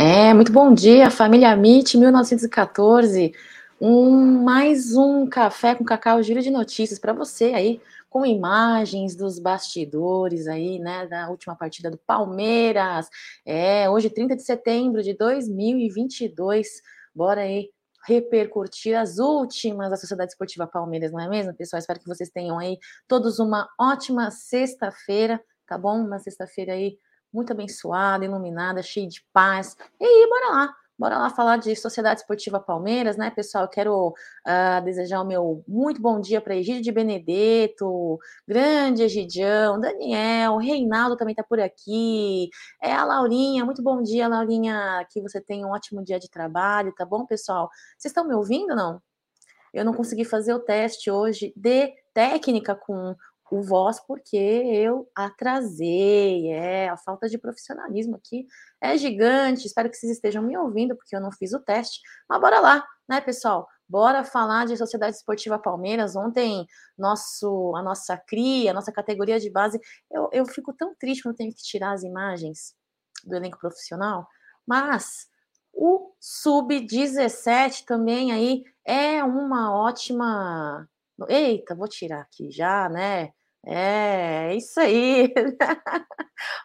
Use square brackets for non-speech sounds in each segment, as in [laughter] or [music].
É, muito bom dia, família MIT 1914. Um, mais um café com cacau giro de notícias para você aí, com imagens dos bastidores aí, né, da última partida do Palmeiras. É, hoje 30 de setembro de 2022. Bora aí repercutir as últimas da Sociedade Esportiva Palmeiras, não é mesmo, pessoal? Espero que vocês tenham aí todos uma ótima sexta-feira, tá bom? Uma sexta-feira aí muito abençoada, iluminada, cheia de paz. E aí, bora lá, bora lá falar de Sociedade Esportiva Palmeiras, né, pessoal? Eu quero uh, desejar o meu muito bom dia para Egídio de Benedetto, grande Egidião, Daniel, Reinaldo também está por aqui, é a Laurinha, muito bom dia, Laurinha, que você tenha um ótimo dia de trabalho, tá bom, pessoal? Vocês estão me ouvindo, não? Eu não consegui fazer o teste hoje de técnica com o voz porque eu atrasei. É, a falta de profissionalismo aqui é gigante. Espero que vocês estejam me ouvindo, porque eu não fiz o teste. Mas bora lá, né, pessoal? Bora falar de Sociedade Esportiva Palmeiras. Ontem, nosso, a nossa cria, a nossa categoria de base, eu, eu fico tão triste quando tenho que tirar as imagens do elenco profissional, mas o Sub-17 também aí é uma ótima. Eita, vou tirar aqui já, né? É, isso aí. [laughs]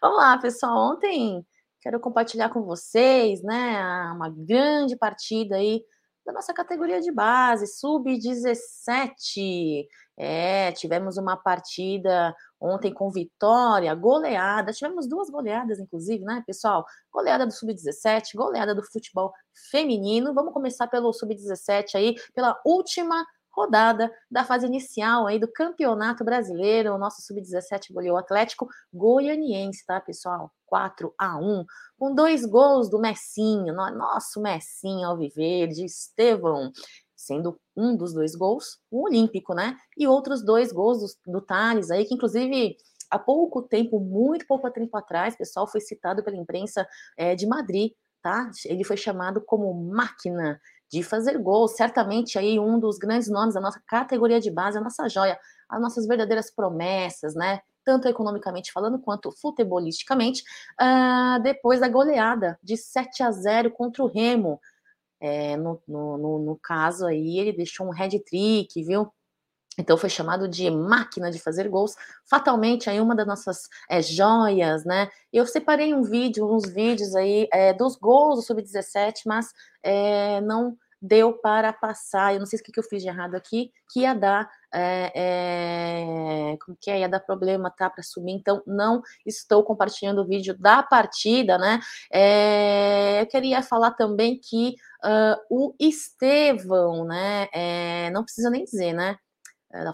Vamos lá, pessoal. Ontem quero compartilhar com vocês, né, uma grande partida aí da nossa categoria de base, sub-17. É, tivemos uma partida ontem com vitória, goleada. Tivemos duas goleadas, inclusive, né, pessoal? Goleada do sub-17, goleada do futebol feminino. Vamos começar pelo sub-17 aí, pela última rodada da fase inicial aí do Campeonato Brasileiro. O nosso sub-17 goleou o Atlético Goianiense, tá, pessoal? 4 a 1 com dois gols do Messinho, nosso Messinho Alviverde, Estevão, sendo um dos dois gols o Olímpico, né? E outros dois gols do, do Thales aí, que inclusive há pouco tempo, muito pouco tempo atrás, pessoal, foi citado pela imprensa é, de Madrid, tá? Ele foi chamado como máquina de fazer gols, certamente aí um dos grandes nomes da nossa categoria de base, a nossa joia, as nossas verdadeiras promessas, né? Tanto economicamente falando quanto futebolisticamente, uh, depois da goleada de 7 a 0 contra o Remo. É, no, no, no, no caso aí, ele deixou um head trick, viu? Então foi chamado de máquina de fazer gols. Fatalmente aí uma das nossas é, joias, né? Eu separei um vídeo, uns vídeos aí é, dos gols do sub-17, mas é, não deu para passar. Eu não sei o que, eu fiz de errado aqui, que ia dar, é, é, como que é, ia dar problema, tá, para subir. Então, não estou compartilhando o vídeo da partida, né? É, eu queria falar também que uh, o Estevão, né? Não precisa nem dizer, né?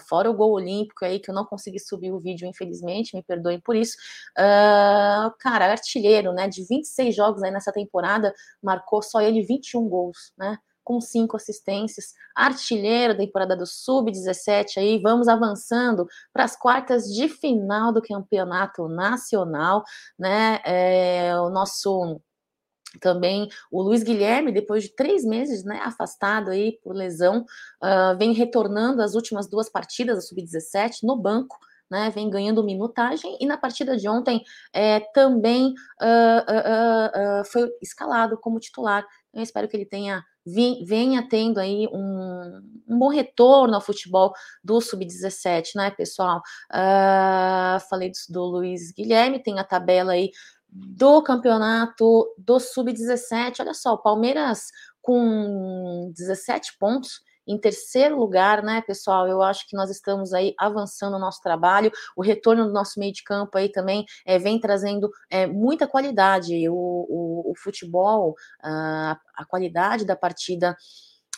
Fora o gol olímpico aí, que eu não consegui subir o vídeo, infelizmente, me perdoem por isso. Uh, cara, artilheiro, né? De 26 jogos aí nessa temporada, marcou só ele 21 gols, né? Com cinco assistências, artilheiro da temporada do Sub-17 aí, vamos avançando para as quartas de final do campeonato nacional, né? É, o nosso também o Luiz Guilherme, depois de três meses né, afastado aí por lesão, uh, vem retornando as últimas duas partidas da Sub-17 no banco, né, vem ganhando minutagem, e na partida de ontem é, também uh, uh, foi escalado como titular. Eu espero que ele tenha venha tendo aí um, um bom retorno ao futebol do Sub-17, né, pessoal? Uh, falei do, do Luiz Guilherme, tem a tabela aí do campeonato do Sub-17. Olha só, o Palmeiras com 17 pontos em terceiro lugar, né, pessoal? Eu acho que nós estamos aí avançando o nosso trabalho. O retorno do nosso meio de campo aí também é, vem trazendo é, muita qualidade. O, o, o futebol, a, a qualidade da partida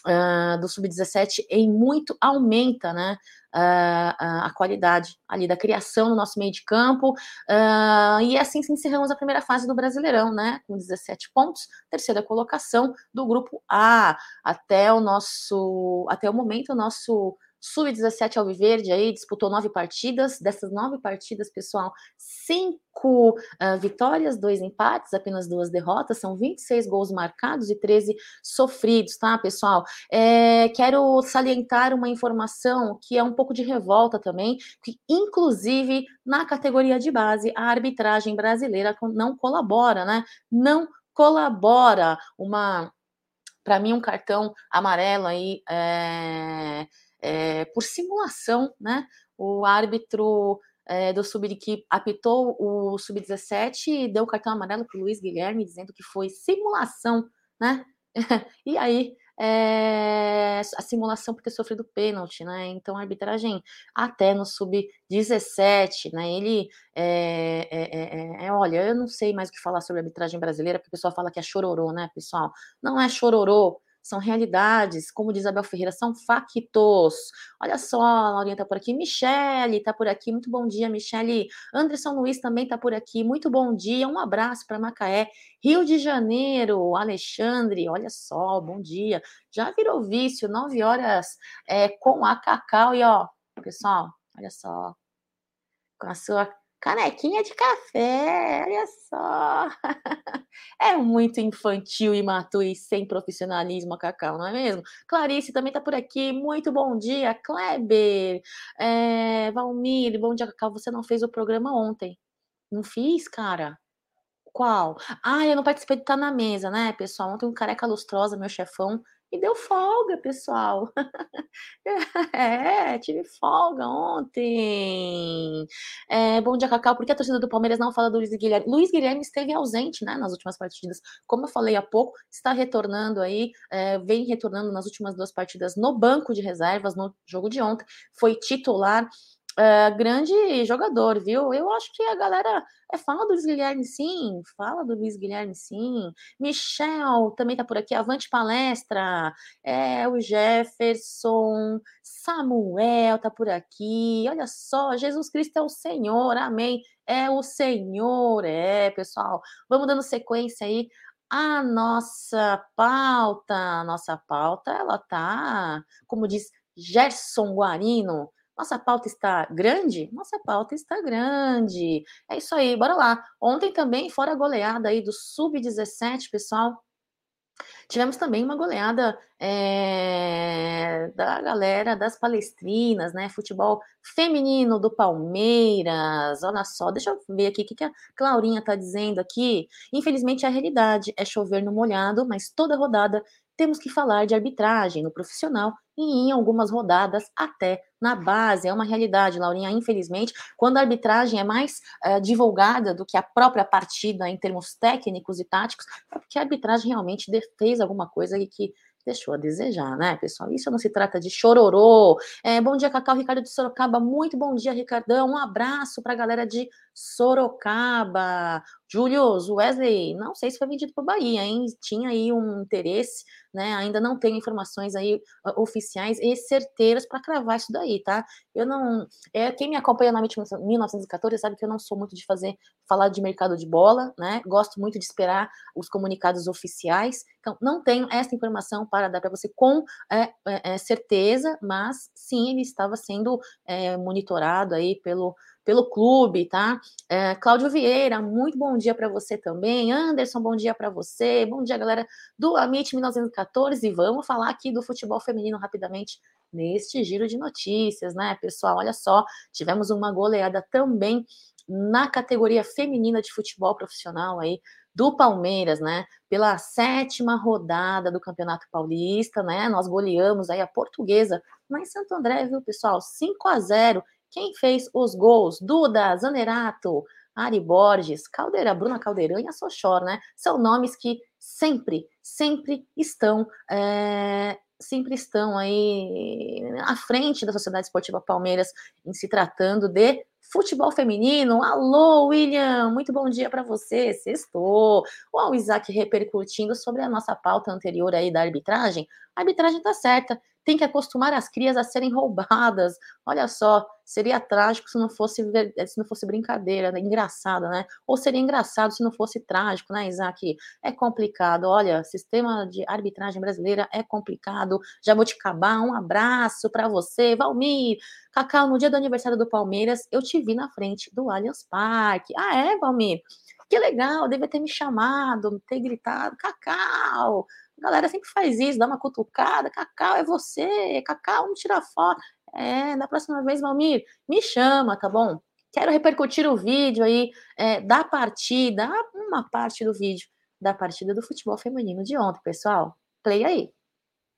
uh, do Sub-17 em muito aumenta, né? Uh, a qualidade ali da criação no nosso meio de campo. Uh, e assim encerramos a primeira fase do Brasileirão, né? Com 17 pontos, terceira colocação do grupo A. Até o nosso, até o momento, o nosso Sub-17 Alviverde aí disputou nove partidas. Dessas nove partidas, pessoal, cinco uh, vitórias, dois empates, apenas duas derrotas. São 26 gols marcados e 13 sofridos, tá, pessoal? É, quero salientar uma informação que é um pouco de revolta também, que inclusive na categoria de base a arbitragem brasileira não colabora, né? Não colabora uma para mim um cartão amarelo aí é, é, por simulação, né? O árbitro é, do sub que apitou o sub-17 e deu o cartão amarelo para o Luiz Guilherme, dizendo que foi simulação, né? [laughs] e aí é, a simulação por ter sofrido pênalti, né? Então a arbitragem até no sub-17, né? Ele é, é, olha, eu não sei mais o que falar sobre a arbitragem brasileira, porque o pessoal fala que é chororô, né, pessoal? Não é chororô são realidades, como diz Abel Ferreira, são factos. Olha só, a Laurinha tá por aqui, Michele tá por aqui, muito bom dia, Michele. Anderson Luiz também tá por aqui, muito bom dia, um abraço para Macaé. Rio de Janeiro, Alexandre, olha só, bom dia. Já virou vício, nove horas é, com a Cacau, e ó, pessoal, olha só, com a sua canequinha de café, olha só. [laughs] É muito infantil, imaturo e sem profissionalismo Cacau, não é mesmo? Clarice também está por aqui, muito bom dia. Kleber, é, Valmir, bom dia, Cacau. Você não fez o programa ontem. Não fiz, cara? Qual? Ah, eu não participei de estar na mesa, né, pessoal? Ontem um careca lustrosa, meu chefão, e deu folga, pessoal. [laughs] é, tive folga ontem. É, bom dia, Cacau. Por que a torcida do Palmeiras não fala do Luiz Guilherme? Luiz Guilherme esteve ausente, né, nas últimas partidas. Como eu falei há pouco, está retornando aí, é, vem retornando nas últimas duas partidas no banco de reservas, no jogo de ontem. Foi titular Uh, grande jogador, viu? Eu acho que a galera é, fala do Luiz Guilherme, sim, fala do Luiz Guilherme, sim. Michel também tá por aqui, avante palestra. É, o Jefferson, Samuel tá por aqui. Olha só, Jesus Cristo é o Senhor, amém. É o Senhor, é, pessoal. Vamos dando sequência aí. A nossa pauta, a nossa pauta, ela tá, como diz Gerson Guarino, nossa pauta está grande? Nossa pauta está grande. É isso aí, bora lá. Ontem também, fora a goleada aí do Sub-17, pessoal, Tivemos também uma goleada é, da galera das palestrinas, né? Futebol feminino do Palmeiras. Olha só, deixa eu ver aqui o que, a Claurinha tá dizendo aqui. Infelizmente, a realidade é chover no molhado, mas toda rodada temos que falar de arbitragem no profissional e em algumas rodadas até na base. É uma realidade, Laurinha. Infelizmente, quando a arbitragem é mais uh, divulgada do que a própria partida em termos técnicos e táticos, é porque a arbitragem realmente fez alguma coisa e que deixou a desejar, né, pessoal? Isso não se trata de chororô. É, bom dia, Cacau, Ricardo de Sorocaba. Muito bom dia, Ricardão. Um abraço para a galera de Sorocaba. Julius, Wesley, não sei se foi vendido para Bahia, hein? Tinha aí um interesse, né? Ainda não tenho informações aí oficiais e certeiras para cravar isso daí, tá? Eu não. É, quem me acompanha na 1914 sabe que eu não sou muito de fazer falar de mercado de bola, né? Gosto muito de esperar os comunicados oficiais. Então, não tenho essa informação para dar para você com é, é, é, certeza, mas sim, ele estava sendo é, monitorado aí pelo pelo clube, tá? É, Cláudio Vieira, muito bom dia para você também. Anderson, bom dia para você. Bom dia, galera do Amit 1914. E vamos falar aqui do futebol feminino rapidamente neste giro de notícias, né, pessoal? Olha só, tivemos uma goleada também na categoria feminina de futebol profissional aí do Palmeiras, né? Pela sétima rodada do Campeonato Paulista, né? Nós goleamos aí a Portuguesa lá em Santo André, viu, pessoal? 5 a 0 quem fez os gols? Duda, Zanerato, Ari Borges, Caldeira, Bruna Caldeirão e a Sochor, né? São nomes que sempre, sempre estão, é, sempre estão aí à frente da Sociedade Esportiva Palmeiras em se tratando de futebol feminino. Alô, William, muito bom dia para você. Sextou. O Isaac repercutindo sobre a nossa pauta anterior aí da arbitragem. A arbitragem tá certa tem que acostumar as crias a serem roubadas. Olha só, seria trágico se não fosse se não fosse brincadeira, né? engraçado, né? Ou seria engraçado se não fosse trágico, né, Isaac? É complicado. Olha, sistema de arbitragem brasileira é complicado. Já vou te acabar. Um abraço para você, Valmir. Cacau, no dia do aniversário do Palmeiras, eu te vi na frente do Allianz Parque. Ah, é, Valmir? Que legal, devia ter me chamado, ter gritado, Cacau, a galera sempre faz isso, dá uma cutucada, Cacau, é você, Cacau, vamos tirar foto. É, da próxima vez, Valmir, me chama, tá bom? Quero repercutir o vídeo aí é, da partida, uma parte do vídeo da partida do futebol feminino de ontem, pessoal. Play aí.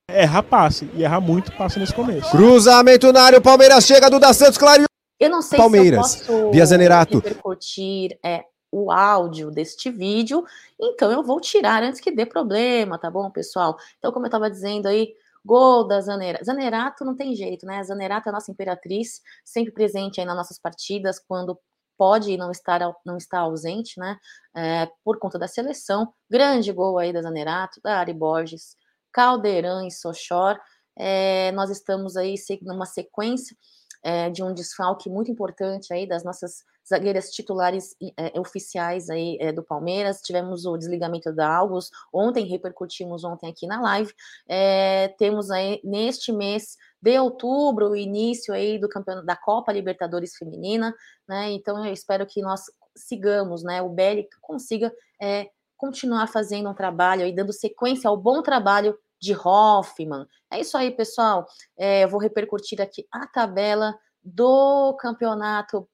Erra passe, e erra muito passe nesse começo. Cruzamento na área, o Palmeiras chega, Duda Santos, clareou. Eu não sei Palmeiras, se eu posso Zanerato. repercutir é, o áudio deste vídeo, então eu vou tirar antes que dê problema, tá bom, pessoal? Então, como eu estava dizendo aí, gol da Zanerato. Zanerato não tem jeito, né? Zanerato é a nossa imperatriz, sempre presente aí nas nossas partidas, quando pode não estar não estar ausente, né? É, por conta da seleção. Grande gol aí da Zanerato, da Ari Borges, Caldeirão e Sochor. É, nós estamos aí numa sequência é, de um desfalque muito importante aí das nossas zagueiras titulares é, oficiais aí é, do Palmeiras. Tivemos o desligamento da Algos ontem, repercutimos ontem aqui na live. É, temos aí neste mês de outubro o início aí do campeonato da Copa Libertadores Feminina, né? Então eu espero que nós sigamos, né? O Belli consiga é, continuar fazendo um trabalho aí, dando sequência ao bom trabalho de Hoffman. É isso aí, pessoal. É, eu vou repercutir aqui a tabela do campeonato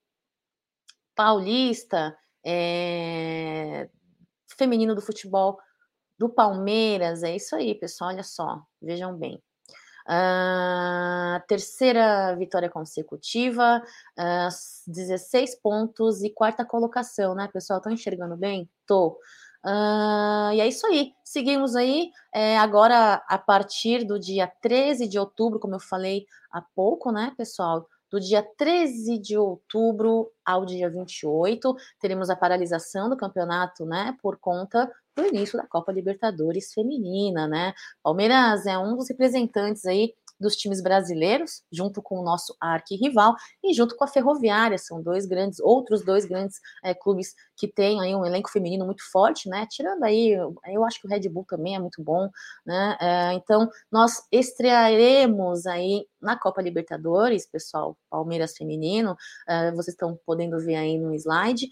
paulista é, feminino do futebol do Palmeiras. É isso aí, pessoal. Olha só, vejam bem. Uh, terceira vitória consecutiva, uh, 16 pontos e quarta colocação, né, pessoal? Estão enxergando bem? Tô. Uh, e é isso aí. Seguimos aí. É, agora, a partir do dia 13 de outubro, como eu falei há pouco, né, pessoal? Do dia 13 de outubro ao dia 28, teremos a paralisação do campeonato, né, por conta do início da Copa Libertadores Feminina, né? Palmeiras é um dos representantes aí dos times brasileiros, junto com o nosso arquirrival e junto com a Ferroviária, são dois grandes, outros dois grandes é, clubes que têm aí um elenco feminino muito forte, né? Tirando aí, eu acho que o Red Bull também é muito bom, né? É, então, nós estrearemos aí na Copa Libertadores, pessoal, Palmeiras Feminino, uh, vocês estão podendo ver aí no slide,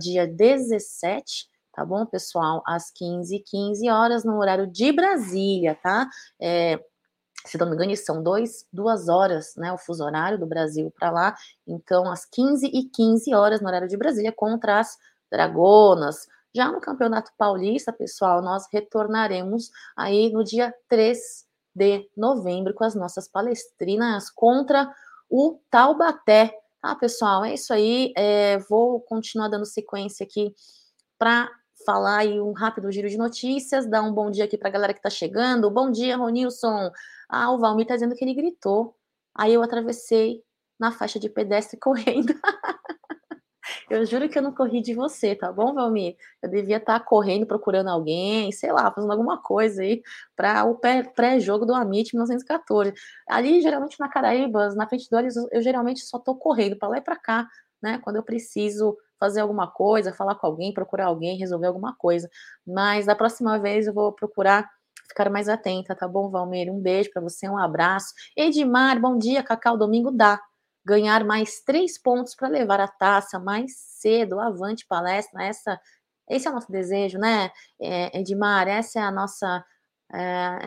dia 17, tá bom, pessoal? Às 15 15 horas, no horário de Brasília, tá? É, se não me engano, são dois, duas horas, né, o fuso horário do Brasil para lá, então às 15 e 15 horas no horário de Brasília contra as Dragonas. Já no Campeonato Paulista, pessoal, nós retornaremos aí no dia 3 de novembro com as nossas palestrinas contra o Taubaté. Tá, pessoal? É isso aí. É, vou continuar dando sequência aqui para falar aí um rápido giro de notícias, dar um bom dia aqui para a galera que está chegando. Bom dia, Ronilson. Ah, o Valmir está dizendo que ele gritou. Aí eu atravessei na faixa de pedestre [laughs] correndo. eu juro que eu não corri de você, tá bom, Valmir? Eu devia estar tá correndo, procurando alguém, sei lá, fazendo alguma coisa aí para o pré-jogo do Amit 1914. Ali, geralmente na Caraíbas, na frente do olhos, eu geralmente só tô correndo para lá e para cá, né? Quando eu preciso fazer alguma coisa, falar com alguém, procurar alguém, resolver alguma coisa. Mas da próxima vez eu vou procurar ficar mais atenta, tá bom, Valmir? Um beijo para você, um abraço. Edmar, bom dia, Cacau, domingo dá. Ganhar mais três pontos para levar a taça mais cedo, avante palestra, essa, esse é o nosso desejo, né, é, Edmar? Essa é a nossa é,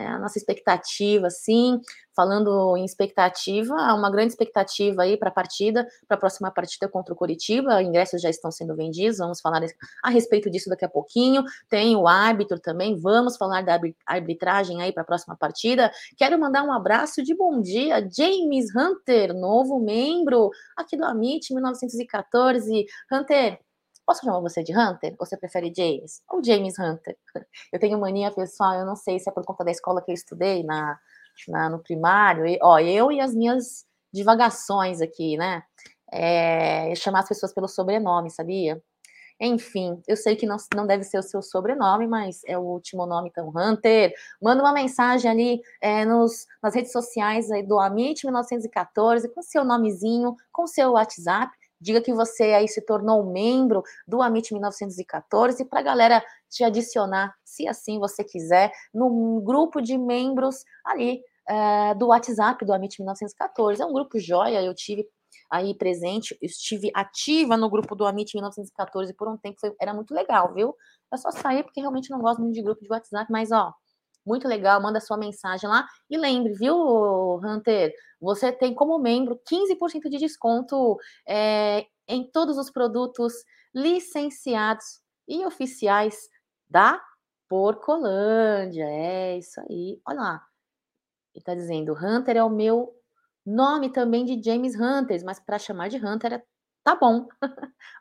é a nossa expectativa, sim. Falando em expectativa, uma grande expectativa aí para a partida, para a próxima partida contra o Curitiba. Ingressos já estão sendo vendidos, vamos falar a respeito disso daqui a pouquinho. Tem o árbitro também, vamos falar da arbitragem aí para a próxima partida. Quero mandar um abraço de bom dia, James Hunter, novo membro aqui do Amit 1914. Hunter, Posso chamar você de Hunter? Ou você prefere James? Ou James Hunter? [laughs] Eu tenho mania, pessoal, eu não sei se é por conta da escola que eu estudei na, na no primário. E, ó, eu e as minhas divagações aqui, né? É, chamar as pessoas pelo sobrenome, sabia? Enfim, eu sei que não, não deve ser o seu sobrenome, mas é o último nome, então, Hunter. Manda uma mensagem ali é, nos, nas redes sociais aí do Amit 1914, com seu nomezinho, com seu WhatsApp, Diga que você aí se tornou membro do Amit 1914 para a galera te adicionar, se assim você quiser, no grupo de membros ali é, do WhatsApp do Amit 1914. É um grupo joia, eu tive aí presente, estive ativa no grupo do Amit 1914 por um tempo, foi, era muito legal, viu? Eu só saí porque realmente não gosto muito de grupo de WhatsApp, mas ó, muito legal, manda sua mensagem lá. E lembre, viu, Hunter? Você tem como membro 15% de desconto é, em todos os produtos licenciados e oficiais da Porcolândia, é isso aí. Olha lá. Ele tá dizendo: Hunter é o meu nome também de James Hunters, mas para chamar de Hunter é tá bom.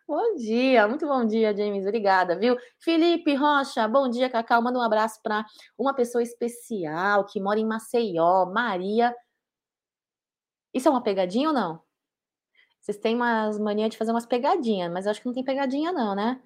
bom dia, muito bom dia, James. Obrigada, viu? Felipe Rocha, bom dia, Cacau. Manda um abraço para uma pessoa especial que mora em Maceió, Maria. Isso é uma pegadinha ou não? Vocês têm umas mania de fazer umas pegadinhas, mas eu acho que não tem pegadinha, não, né?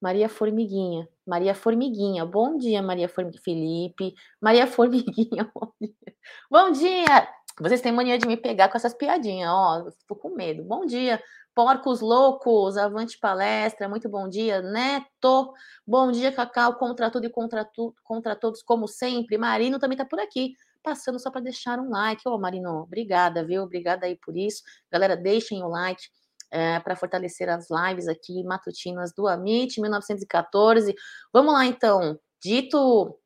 Maria Formiguinha. Maria Formiguinha. Bom dia, Maria Formiguinha. Felipe. Maria Formiguinha. [laughs] Bom dia. Bom dia. Vocês têm mania de me pegar com essas piadinhas, ó. Tô com medo. Bom dia. Porcos loucos, avante palestra, muito bom dia, Neto. Bom dia, Cacau, contra tudo e contra, tu, contra todos, como sempre. Marino também tá por aqui, passando só para deixar um like. Ô, Marino, obrigada, viu? Obrigada aí por isso. Galera, deixem o like é, para fortalecer as lives aqui matutinas do Amit 1914. Vamos lá então. Dito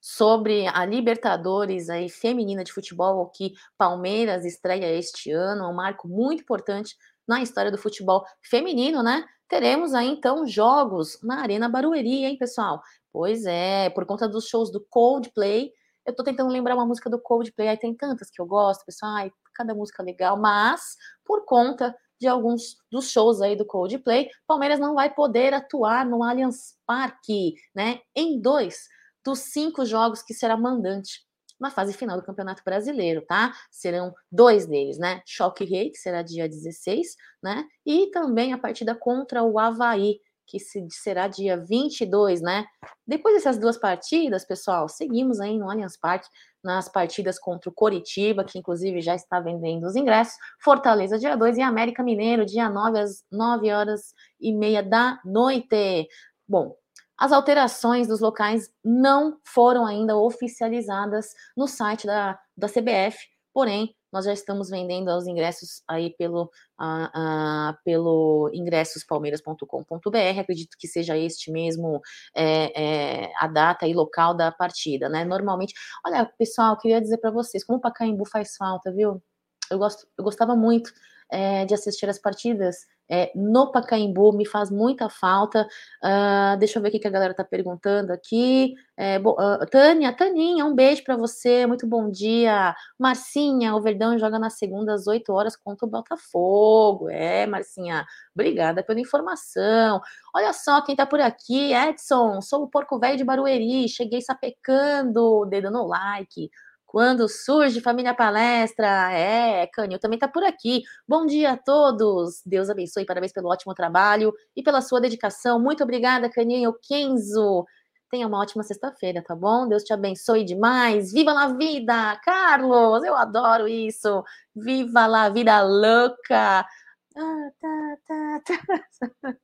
sobre a Libertadores aí feminina de futebol que Palmeiras estreia este ano, um marco muito importante na história do futebol feminino, né? Teremos aí então jogos na Arena Barueri, hein, pessoal? Pois é, por conta dos shows do Coldplay. Eu tô tentando lembrar uma música do Coldplay, aí tem tantas que eu gosto, pessoal, ai, cada música legal, mas por conta de alguns dos shows aí do Coldplay, Palmeiras não vai poder atuar no Allianz Parque, né? Em dois dos cinco jogos que será mandante na fase final do Campeonato Brasileiro, tá? Serão dois deles, né? Choque Rei, que será dia 16, né? E também a partida contra o Havaí, que será dia 22, né? Depois dessas duas partidas, pessoal, seguimos aí no Allianz Parque nas partidas contra o Coritiba, que inclusive já está vendendo os ingressos, Fortaleza dia 2 e América Mineiro dia 9 às 9 horas e meia da noite. Bom, as alterações dos locais não foram ainda oficializadas no site da, da CBF, porém, nós já estamos vendendo os ingressos aí pelo, uh, uh, pelo ingressospalmeiras.com.br. Acredito que seja este mesmo é, é, a data e local da partida, né? Normalmente, olha, pessoal, queria dizer para vocês, como o Pacaembu faz falta, viu? Eu, gosto, eu gostava muito é, de assistir as partidas é, no Pacaembu, me faz muita falta. Uh, deixa eu ver o que a galera tá perguntando aqui. É, uh, Tânia, Taninha, um beijo para você, muito bom dia. Marcinha, o Verdão joga na segunda às 8 horas contra o Botafogo. É, Marcinha, obrigada pela informação. Olha só quem tá por aqui, Edson, sou o Porco Velho de Barueri, cheguei sapecando, dedo no like. Quando surge Família Palestra, é, Cânio também está por aqui. Bom dia a todos, Deus abençoe, parabéns pelo ótimo trabalho e pela sua dedicação. Muito obrigada, Caninho Kenzo. Tenha uma ótima sexta-feira, tá bom? Deus te abençoe demais. Viva la vida, Carlos! Eu adoro isso. Viva la vida louca. Ah, tá, tá, tá. [laughs]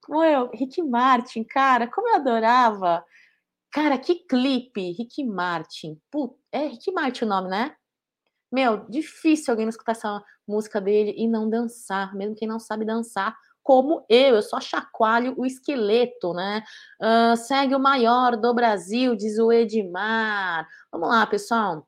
Como eu, Rick Martin, cara, como eu adorava. Cara, que clipe, Rick Martin. Puta, é Rick Martin o nome, né? Meu, difícil alguém escutar essa música dele e não dançar, mesmo quem não sabe dançar, como eu, eu só chacoalho o esqueleto, né? Uh, segue o maior do Brasil, diz o Edmar. Vamos lá, pessoal.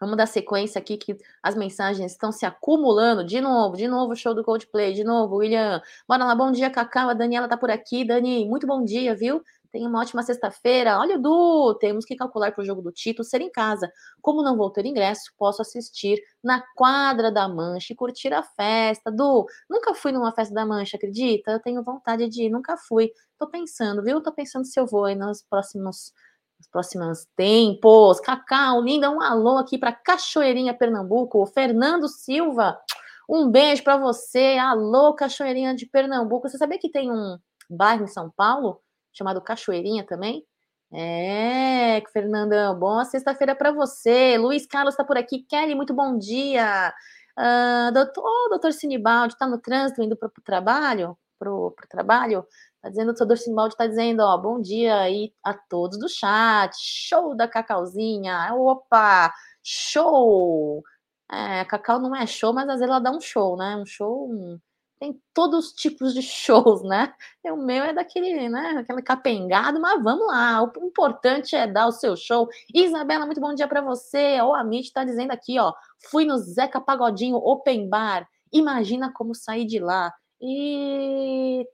Vamos dar sequência aqui que as mensagens estão se acumulando. De novo, de novo, show do Coldplay, de novo, William. Bora lá, bom dia, Cacau. A Daniela tá por aqui. Dani, muito bom dia, viu? Tenha uma ótima sexta-feira. Olha, Du, temos que calcular para o jogo do título ser em casa. Como não vou ter ingresso, posso assistir na quadra da Mancha e curtir a festa. Du, nunca fui numa festa da Mancha, acredita? Eu tenho vontade de ir, nunca fui. Tô pensando, viu? Tô pensando se eu vou aí nos próximos nos próximos tempos. Cacau, linda, um alô aqui para Cachoeirinha, Pernambuco. Fernando Silva, um beijo para você. Alô, Cachoeirinha de Pernambuco. Você sabia que tem um bairro em São Paulo chamado Cachoeirinha também. É, Fernandão, boa sexta-feira para você. Luiz Carlos está por aqui. Kelly, muito bom dia. Uh, doutor, oh, doutor Sinibaldi, está no trânsito indo para o trabalho? Para o trabalho? Está dizendo, o doutor Sinibaldi está dizendo, ó, bom dia aí a todos do chat. Show da Cacauzinha. Opa, show! É, Cacau não é show, mas às vezes ela dá um show, né? Um show. Um tem todos os tipos de shows, né? O meu é daquele, né? Aquele capengado, mas vamos lá. O importante é dar o seu show. Isabela, muito bom dia para você. O Amit está dizendo aqui, ó. Fui no Zeca Pagodinho Open Bar. Imagina como sair de lá. Eita!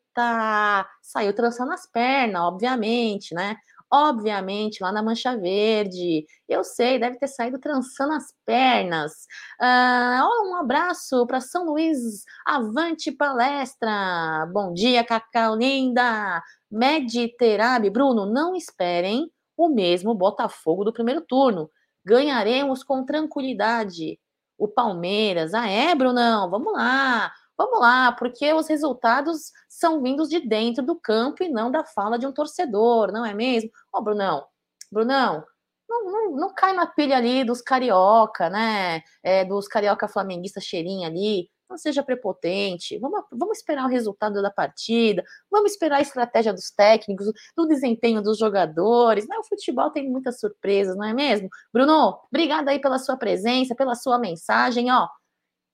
Saiu trançando as pernas, obviamente, né? Obviamente, lá na Mancha Verde. Eu sei, deve ter saído trançando as pernas. Uh, um abraço para São Luís, avante palestra. Bom dia, Cacau linda. Mediterab, Bruno, não esperem o mesmo Botafogo do primeiro turno. Ganharemos com tranquilidade. O Palmeiras, ah é, Brunão? Vamos lá. Vamos lá, porque os resultados são vindos de dentro do campo e não da fala de um torcedor, não é mesmo? Ó, oh, Brunão, Brunão, não, não, não, cai na pilha ali dos carioca, né? É, dos carioca flamenguista cheirinho ali. Não seja prepotente. Vamos, vamos esperar o resultado da partida. Vamos esperar a estratégia dos técnicos, do desempenho dos jogadores. Né? O futebol tem muitas surpresas, não é mesmo? Bruno, obrigada aí pela sua presença, pela sua mensagem. Ó,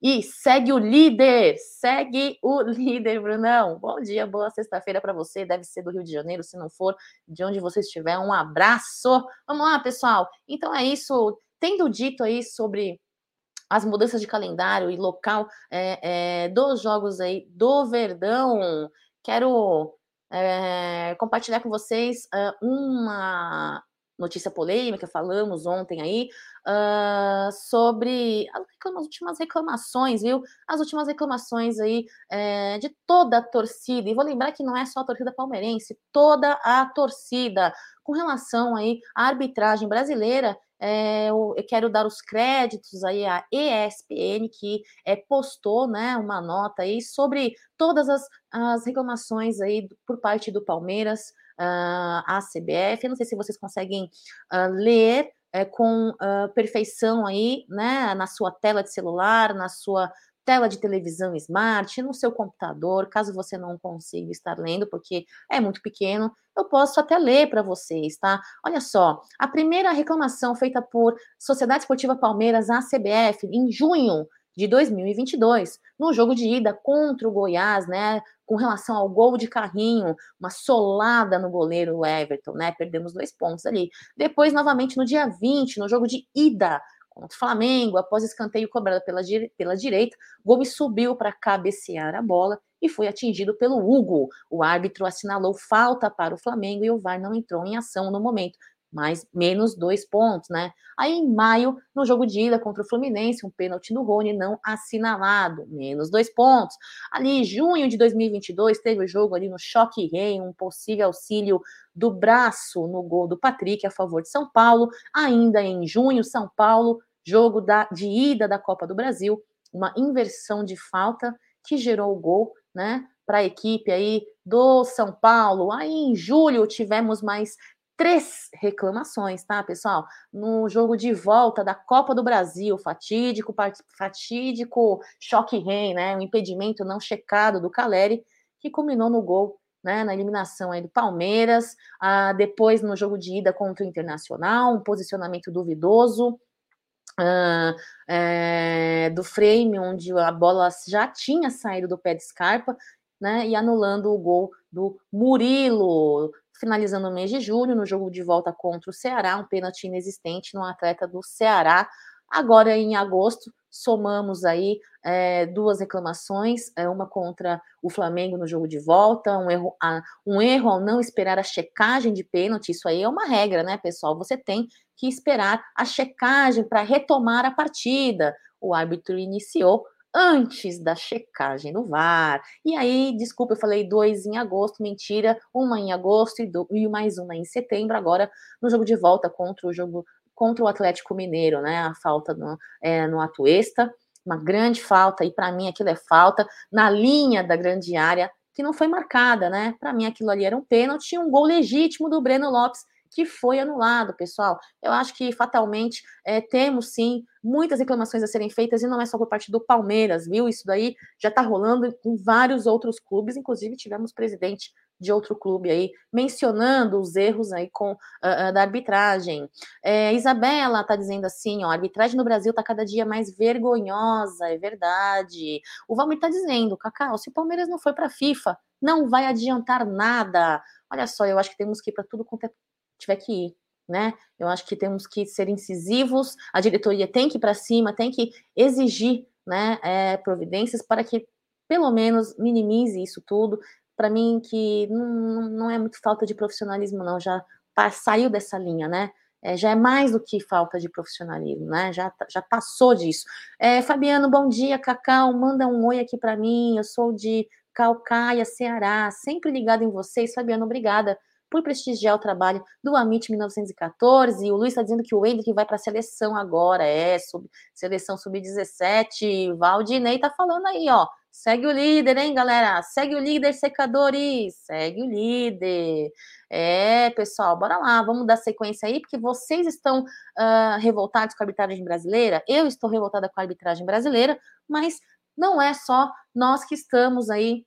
e segue o líder, segue o [laughs] líder, Brunão. Bom dia, boa sexta-feira para você. Deve ser do Rio de Janeiro, se não for, de onde você estiver. Um abraço. Vamos lá, pessoal. Então é isso. Tendo dito aí sobre as mudanças de calendário e local é, é, dos jogos aí do Verdão, quero é, compartilhar com vocês é, uma notícia polêmica, falamos ontem aí, uh, sobre as últimas reclamações, viu? As últimas reclamações aí é, de toda a torcida, e vou lembrar que não é só a torcida palmeirense, toda a torcida, com relação aí à arbitragem brasileira, é, eu, eu, quero dar os créditos aí à ESPN, que é, postou né, uma nota aí sobre todas as, as reclamações aí por parte do Palmeiras, uh, à CBF. Eu não sei se vocês conseguem uh, ler é, com uh, perfeição aí, né, na sua tela de celular, na sua tela de televisão smart, no seu computador, caso você não consiga estar lendo, porque é muito pequeno, eu posso até ler para vocês, tá? Olha só, a primeira reclamação feita por Sociedade Esportiva Palmeiras, a CBF, em junho de 2022, no jogo de ida contra o Goiás, né, com relação ao gol de carrinho, uma solada no goleiro Everton, né, perdemos dois pontos ali. Depois, novamente, no dia 20, no jogo de ida contra o Flamengo, após escanteio cobrado pela, pela direita, Gomes subiu para cabecear a bola e foi atingido pelo Hugo. O árbitro assinalou falta para o Flamengo e o VAR não entrou em ação no momento mais menos dois pontos, né? Aí em maio, no jogo de ida contra o Fluminense, um pênalti no Rony não assinalado, menos dois pontos. Ali, junho de 2022, teve o jogo ali no Choque Rei, um possível auxílio do braço no gol do Patrick a favor de São Paulo. Ainda em junho, São Paulo, jogo da, de ida da Copa do Brasil, uma inversão de falta que gerou o gol, né? Para a equipe aí do São Paulo. Aí em julho tivemos mais três reclamações, tá, pessoal? No jogo de volta da Copa do Brasil, fatídico, fatídico choque rei, né? Um impedimento não checado do Caleri, que culminou no gol, né? Na eliminação aí do Palmeiras. Ah, depois, no jogo de ida contra o Internacional, um posicionamento duvidoso. É, do frame, onde a bola já tinha saído do pé de Scarpa, né, e anulando o gol do Murilo finalizando o mês de julho, no jogo de volta contra o Ceará, um pênalti inexistente no atleta do Ceará. Agora, em agosto, somamos aí é, duas reclamações, é, uma contra o Flamengo no jogo de volta, um erro, a, um erro ao não esperar a checagem de pênalti, isso aí é uma regra, né, pessoal? Você tem que esperar a checagem para retomar a partida. O árbitro iniciou antes da checagem no VAR. E aí, desculpa, eu falei dois em agosto, mentira, uma em agosto e, do, e mais uma em setembro, agora no jogo de volta contra o jogo contra o Atlético Mineiro, né? A falta no, é, no Atuesta, uma grande falta, e para mim aquilo é falta na linha da grande área, que não foi marcada, né? Para mim aquilo ali era um pênalti, um gol legítimo do Breno Lopes que foi anulado, pessoal. Eu acho que fatalmente é, temos sim muitas reclamações a serem feitas e não é só por parte do Palmeiras, viu? Isso daí já está rolando com vários outros clubes, inclusive tivemos presidente de outro clube aí mencionando os erros aí com uh, uh, da arbitragem. É, Isabela está dizendo assim, ó, a arbitragem no Brasil está cada dia mais vergonhosa, é verdade. O Valmir está dizendo, Cacau, se o Palmeiras não foi para a FIFA, não vai adiantar nada. Olha só, eu acho que temos que ir para tudo quanto é tiver que ir, né? Eu acho que temos que ser incisivos, a diretoria tem que ir para cima, tem que exigir, né, é, providências para que pelo menos minimize isso tudo. Para mim, que não, não é muito falta de profissionalismo, não. Já saiu dessa linha, né? É, já é mais do que falta de profissionalismo, né? Já, já passou disso. É, Fabiano, bom dia, Cacau, manda um oi aqui para mim. Eu sou de Calcaia, Ceará, sempre ligado em vocês. Fabiano, obrigada por prestigiar o trabalho do Amit 1914. E o Luiz está dizendo que o Hendrick vai para a seleção agora, é, sub, seleção sub-17. Valdinei está falando aí, ó. Segue o líder, hein, galera? Segue o líder, secadores. Segue o líder. É, pessoal, bora lá, vamos dar sequência aí, porque vocês estão uh, revoltados com a arbitragem brasileira. Eu estou revoltada com a arbitragem brasileira, mas não é só nós que estamos aí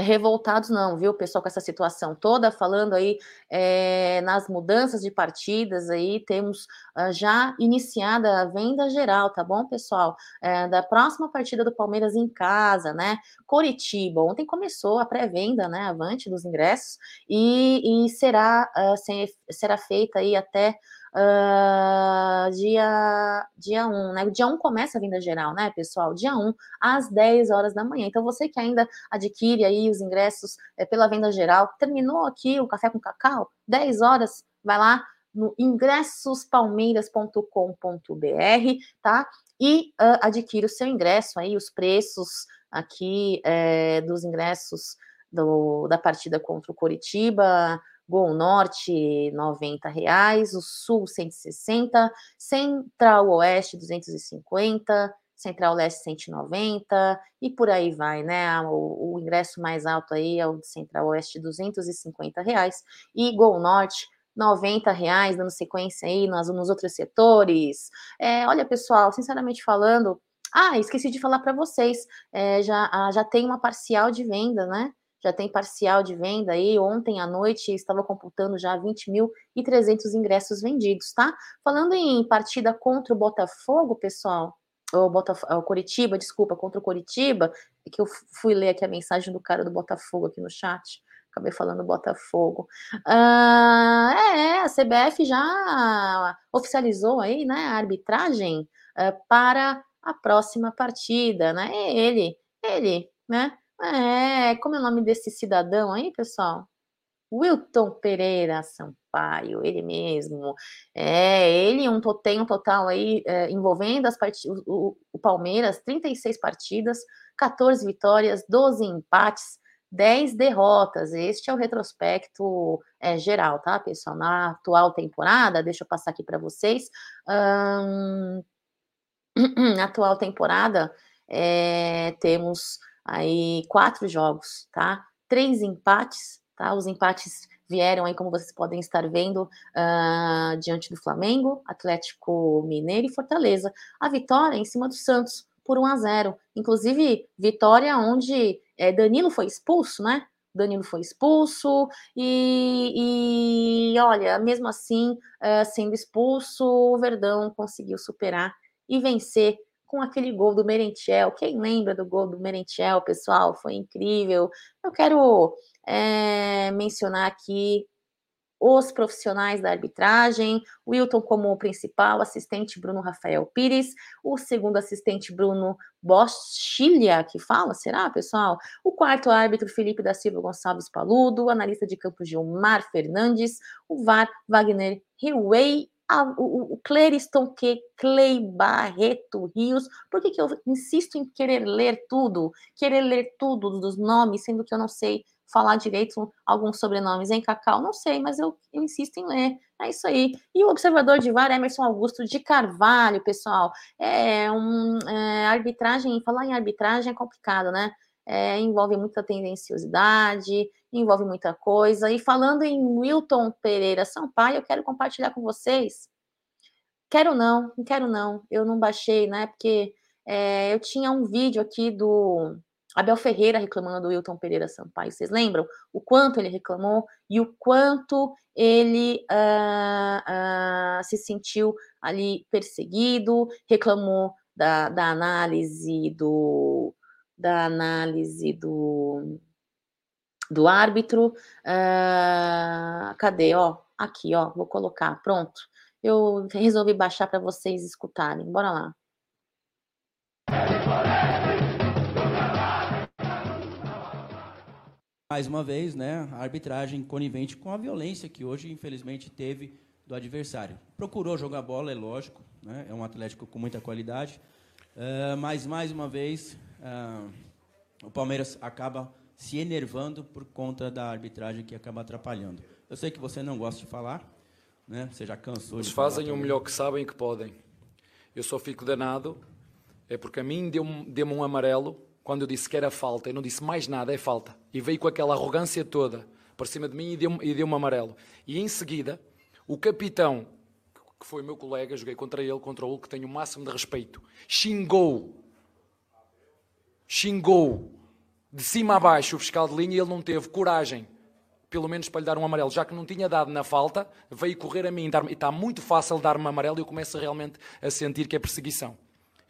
revoltados não, viu, pessoal, com essa situação toda, falando aí é, nas mudanças de partidas aí, temos uh, já iniciada a venda geral, tá bom, pessoal? É, da próxima partida do Palmeiras em casa, né? Coritiba, ontem começou a pré-venda, né, avante dos ingressos, e, e será, sem, será feita aí até uh, dia, dia 1, né? Dia 1 começa a vinda geral, né, pessoal? Dia 1, às 10 horas da manhã. Então, você que ainda adquire aí os ingressos é, pela venda geral, terminou aqui o Café com Cacau, 10 horas, vai lá no ingressospalmeiras.com.br, tá? E uh, adquire o seu ingresso aí, os preços aqui é, dos ingressos do, da partida contra o Coritiba, Gol Norte, 90 reais, o Sul, 160, Central Oeste, 250, Central Leste, 190, e por aí vai, né? O, o ingresso mais alto aí é o de Central Oeste, 250 reais, e Gol Norte, 90 reais, dando sequência aí nos, nos outros setores. É, olha, pessoal, sinceramente falando, ah, esqueci de falar para vocês, é, já, ah, já tem uma parcial de venda, né? Já tem parcial de venda aí. Ontem à noite estava computando já 20.300 ingressos vendidos, tá? Falando em partida contra o Botafogo, pessoal, o, Botaf o Coritiba, desculpa, contra o Coritiba, é que eu fui ler aqui a mensagem do cara do Botafogo aqui no chat. Acabei falando Botafogo. Ah, é, a CBF já oficializou aí, né, a arbitragem uh, para a próxima partida, né? É ele, ele, né? É, como é o nome desse cidadão aí, pessoal? Wilton Pereira Sampaio, ele mesmo. É, ele um, tem um total aí é, envolvendo as partidas, o, o, Palmeiras, 36 partidas, 14 vitórias, 12 empates, 10 derrotas. Este é o retrospecto é, geral, tá, pessoal? Na atual temporada, deixa eu passar aqui para vocês. Hum, [clears throat] na atual temporada, é, temos aí quatro jogos, tá? Três empates, tá? Os empates vieram aí, como vocês podem estar vendo, uh, diante do Flamengo, Atlético Mineiro e Fortaleza. A vitória em cima do Santos por 1 a 0. Inclusive, vitória onde é, Danilo foi expulso, né? Danilo foi expulso e, e olha, mesmo assim, uh, sendo expulso, o Verdão conseguiu superar e vencer com aquele gol do Merentiel. Quem lembra do gol do Merentiel, pessoal? Foi incrível. Eu quero é, mencionar aqui os profissionais da arbitragem, Wilton como principal, assistente Bruno Rafael Pires, o segundo assistente Bruno Boschilha, que fala, será, pessoal? O quarto árbitro Felipe da Silva Gonçalves Paludo, o analista de campo Gilmar Fernandes, o VAR Wagner Riway a, o, o Clériston que Clay Barreto Rios. Por que, que eu insisto em querer ler tudo? Querer ler tudo dos nomes, sendo que eu não sei falar direito alguns sobrenomes em Cacau, não sei, mas eu, eu, insisto em ler. É isso aí. E o observador de VAR, Emerson Augusto de Carvalho, pessoal. É um é, arbitragem, falar em arbitragem é complicado, né? É, envolve muita tendenciosidade, envolve muita coisa. E falando em Wilton Pereira Sampaio, eu quero compartilhar com vocês. Quero não, não quero não. Eu não baixei, né? Porque é, eu tinha um vídeo aqui do Abel Ferreira reclamando do Wilton Pereira Sampaio. Vocês lembram o quanto ele reclamou e o quanto ele uh, uh, se sentiu ali perseguido, reclamou da, da análise do da análise do do árbitro. Uh, cadê? Ó, aqui, ó, vou colocar. Pronto. Eu resolvi baixar para vocês escutarem. Bora lá. mais uma vez, né, a arbitragem conivente com a violência que hoje, infelizmente, teve do adversário. Procurou jogar bola, é lógico, né, é um Atlético com muita qualidade, uh, mas, mais uma vez, uh, o Palmeiras acaba se enervando por conta da arbitragem que acaba atrapalhando. Eu sei que você não gosta de falar, né, você já cansou Eles de fazem falar o melhor que sabem e que podem. Eu só fico danado, é porque a mim deu-me deu um amarelo quando eu disse que era falta, eu não disse mais nada, é falta. E veio com aquela arrogância toda para cima de mim e deu-me e deu amarelo. E em seguida, o capitão, que foi meu colega, joguei contra ele, contra o que tenho o máximo de respeito, xingou, xingou de cima a baixo o fiscal de linha e ele não teve coragem, pelo menos para lhe dar um amarelo, já que não tinha dado na falta, veio correr a mim e está muito fácil dar-me amarelo e eu começo realmente a sentir que é perseguição.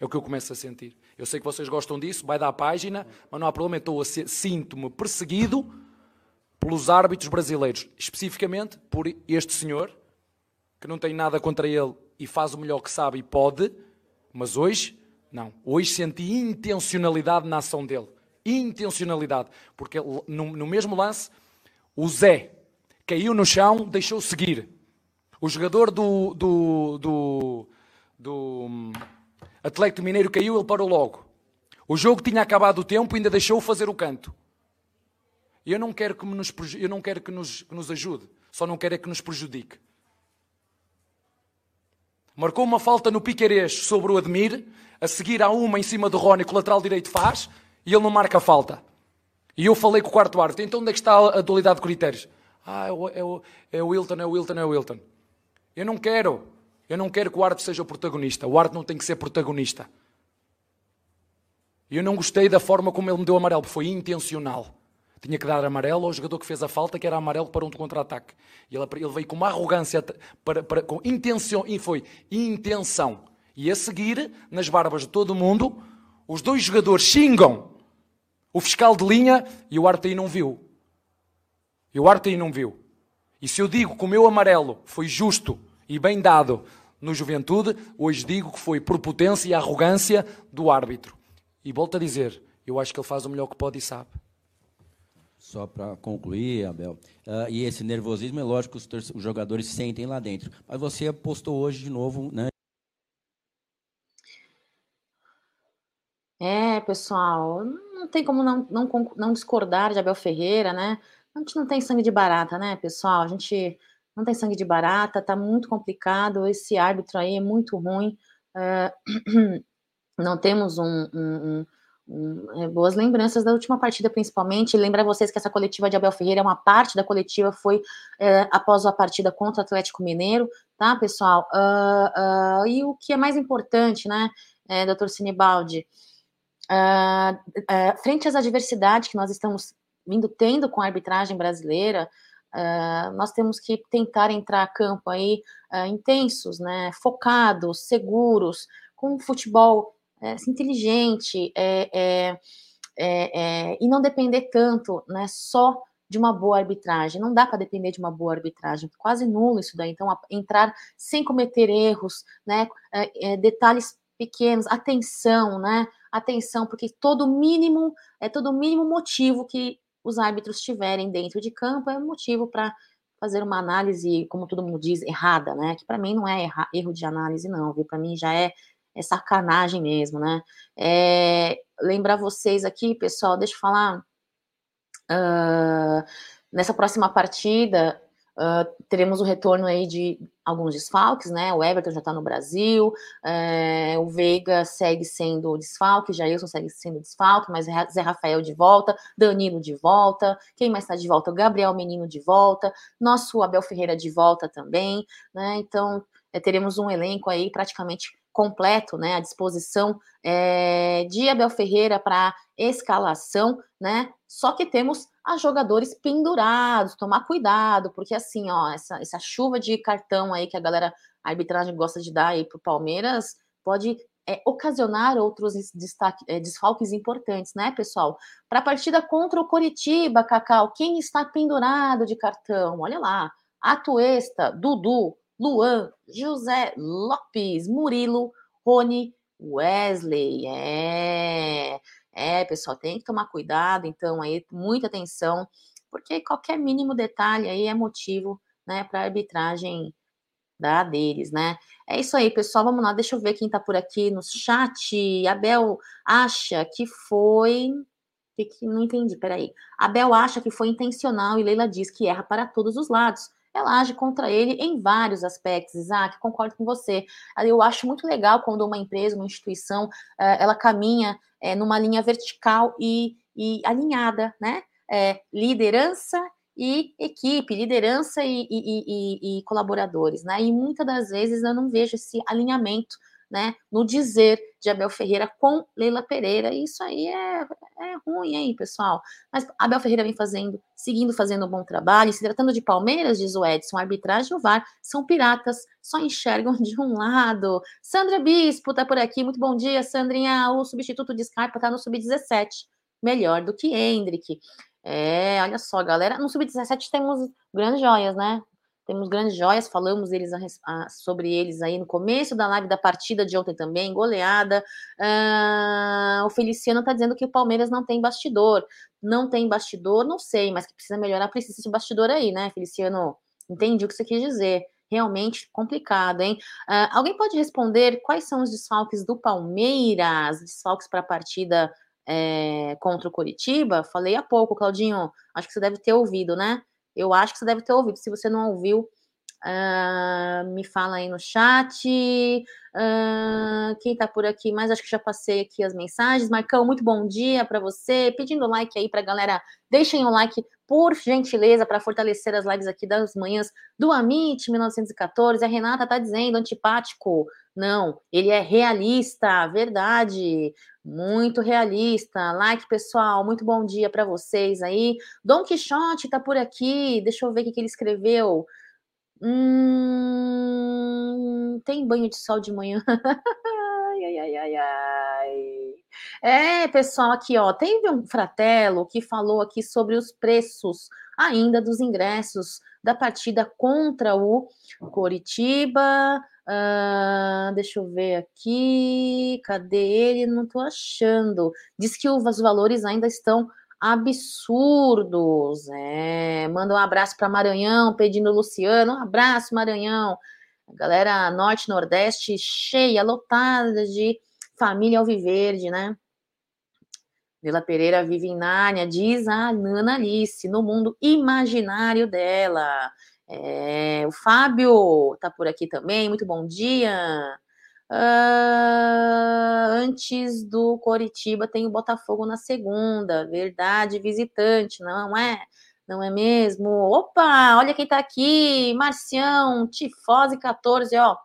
É o que eu começo a sentir. Eu sei que vocês gostam disso, vai dar a página, mas não há problema, eu sinto-me perseguido pelos árbitros brasileiros, especificamente por este senhor, que não tem nada contra ele e faz o melhor que sabe e pode, mas hoje, não. Hoje senti intencionalidade na ação dele. Intencionalidade. Porque no, no mesmo lance, o Zé caiu no chão, deixou seguir. O jogador do, do, do, do Atlético Mineiro caiu, ele parou logo. O jogo tinha acabado o tempo ainda deixou fazer o canto. Eu não quero que nos, eu não quero que nos, que nos ajude, só não quero é que nos prejudique. Marcou uma falta no Piquerez sobre o Admir, a seguir há uma em cima do Rony que o lateral direito faz e ele não marca a falta. E eu falei com o quarto árbitro, então onde é que está a dualidade de critérios? Ah, é o, é o, é o Wilton, é o Wilton, é o Wilton. Eu não quero. Eu não quero que o árbitro seja o protagonista. O árbitro não tem que ser protagonista. Eu não gostei da forma como ele me deu amarelo, foi intencional. Tinha que dar amarelo ao jogador que fez a falta, que era amarelo para um contra-ataque. Ele, ele, veio com uma arrogância, para, para, com intenção, e foi intenção. E a seguir, nas barbas de todo mundo, os dois jogadores xingam o fiscal de linha e o aí não viu. E o aí não viu. E se eu digo que o meu amarelo foi justo e bem dado no Juventude, hoje digo que foi por potência e arrogância do árbitro. E volto a dizer, eu acho que ele faz o melhor que pode e sabe. Só para concluir, Abel, uh, e esse nervosismo é lógico que os, os, jogadores sentem lá dentro. Mas você apostou hoje de novo, né? É, pessoal, não tem como não, não, não discordar de Abel Ferreira, né? A gente não tem sangue de barata, né, pessoal? A gente não tem sangue de barata, tá muito complicado. Esse árbitro aí é muito ruim. É, [clears throat] não temos um, um, um, boas lembranças da última partida, principalmente. Lembrar vocês que essa coletiva de Abel Ferreira, uma parte da coletiva foi é, após a partida contra o Atlético Mineiro, tá, pessoal? Uh, uh, e o que é mais importante, né, é, doutor Sinibaldi? Uh, frente às adversidades que nós estamos vindo tendo com a arbitragem brasileira, nós temos que tentar entrar a campo aí intensos, né, focados, seguros, com futebol é, inteligente é, é, é, e não depender tanto, né, só de uma boa arbitragem. Não dá para depender de uma boa arbitragem, quase nulo isso daí. Então, entrar sem cometer erros, né, é, detalhes pequenos, atenção, né, atenção, porque todo mínimo é todo mínimo motivo que os árbitros tiverem dentro de campo é motivo para fazer uma análise, como todo mundo diz, errada, né? Que para mim não é erro de análise, não, viu? Para mim já é, é, sacanagem mesmo, né? É, lembrar vocês aqui, pessoal, deixa eu falar. Uh, nessa próxima partida, Uh, teremos o retorno aí de alguns desfalques, né? O Everton já está no Brasil, é, o Veiga segue sendo desfalque, Jailson segue sendo desfalque, mas Zé Rafael de volta, Danilo de volta, quem mais está de volta? O Gabriel Menino de volta, nosso Abel Ferreira de volta também, né? Então é, teremos um elenco aí praticamente completo, né, à disposição é, de Abel Ferreira para escalação, né? Só que temos a jogadores pendurados, tomar cuidado, porque assim, ó, essa, essa chuva de cartão aí que a galera, a arbitragem gosta de dar aí pro Palmeiras, pode é, ocasionar outros destaque, é, desfalques importantes, né, pessoal? Para a partida contra o Coritiba, Cacau, quem está pendurado de cartão? Olha lá, Atuesta, Dudu, Luan, José Lopes, Murilo, Rony, Wesley, é. É, pessoal, tem que tomar cuidado, então aí muita atenção porque qualquer mínimo detalhe aí é motivo, né, para arbitragem da deles, né? É isso aí, pessoal. Vamos lá, deixa eu ver quem tá por aqui no chat. Abel acha que foi. Que não entendi, peraí. Abel acha que foi intencional e Leila diz que erra para todos os lados. Ela age contra ele em vários aspectos, Isaac, concordo com você. Eu acho muito legal quando uma empresa, uma instituição, eh, ela caminha eh, numa linha vertical e, e alinhada, né? É, liderança e equipe, liderança e, e, e, e, colaboradores, né? E muitas das vezes eu não vejo esse alinhamento, né? No dizer de Abel Ferreira com Leila Pereira. E isso aí é, é ruim, hein, pessoal? Mas Abel Ferreira vem fazendo, seguindo fazendo um bom trabalho. Se tratando de Palmeiras, diz o Edson, arbitragem e o VAR são piratas, só enxergam [laughs] de um lado. Sandra Bispo tá por aqui. Muito bom dia, Sandrinha. O substituto de Scarpa tá no sub-17. Melhor do que Hendrick. É, olha só, galera. No Sub-17 temos grandes joias, né? Temos grandes joias, falamos eles a, a, sobre eles aí no começo da live da partida de ontem também, goleada. Uh, o Feliciano tá dizendo que o Palmeiras não tem bastidor. Não tem bastidor, não sei, mas que precisa melhorar, precisa de bastidor aí, né, Feliciano? Entendi o que você quis dizer. Realmente complicado, hein? Uh, alguém pode responder quais são os desfalques do Palmeiras? Desfalques para a partida é, contra o Curitiba, falei há pouco, Claudinho, acho que você deve ter ouvido, né? Eu acho que você deve ter ouvido. Se você não ouviu, uh, me fala aí no chat. Uh, quem tá por aqui mais? Acho que já passei aqui as mensagens. Marcão, muito bom dia para você. Pedindo like aí pra galera. Deixem o like, por gentileza, para fortalecer as lives aqui das manhãs do Amit 1914. A Renata tá dizendo antipático. Não, ele é realista, verdade. Muito realista. Like, pessoal. Muito bom dia para vocês aí. Dom Quixote tá por aqui. Deixa eu ver o que, ele escreveu. Hum, tem banho de sol de manhã. [laughs] ai, ai, ai, ai. É, pessoal, aqui, ó, teve um fratelo que falou aqui sobre os preços ainda dos ingressos da partida contra o Coritiba. Uh, deixa eu ver aqui. Cadê ele? Não estou achando. Diz que os valores ainda estão absurdos. É, manda um abraço para Maranhão, pedindo Luciano. Um abraço, Maranhão. Galera norte-nordeste cheia, lotada de família alviverde, né? Vila Pereira vive em Nárnia, diz a Nana Alice, no mundo imaginário dela. É, o Fábio está por aqui também, muito bom dia. Uh, antes do Coritiba tem o Botafogo na segunda, verdade, visitante, não é? Não é mesmo? Opa, olha quem está aqui, Marcião, Tifose 14, ó.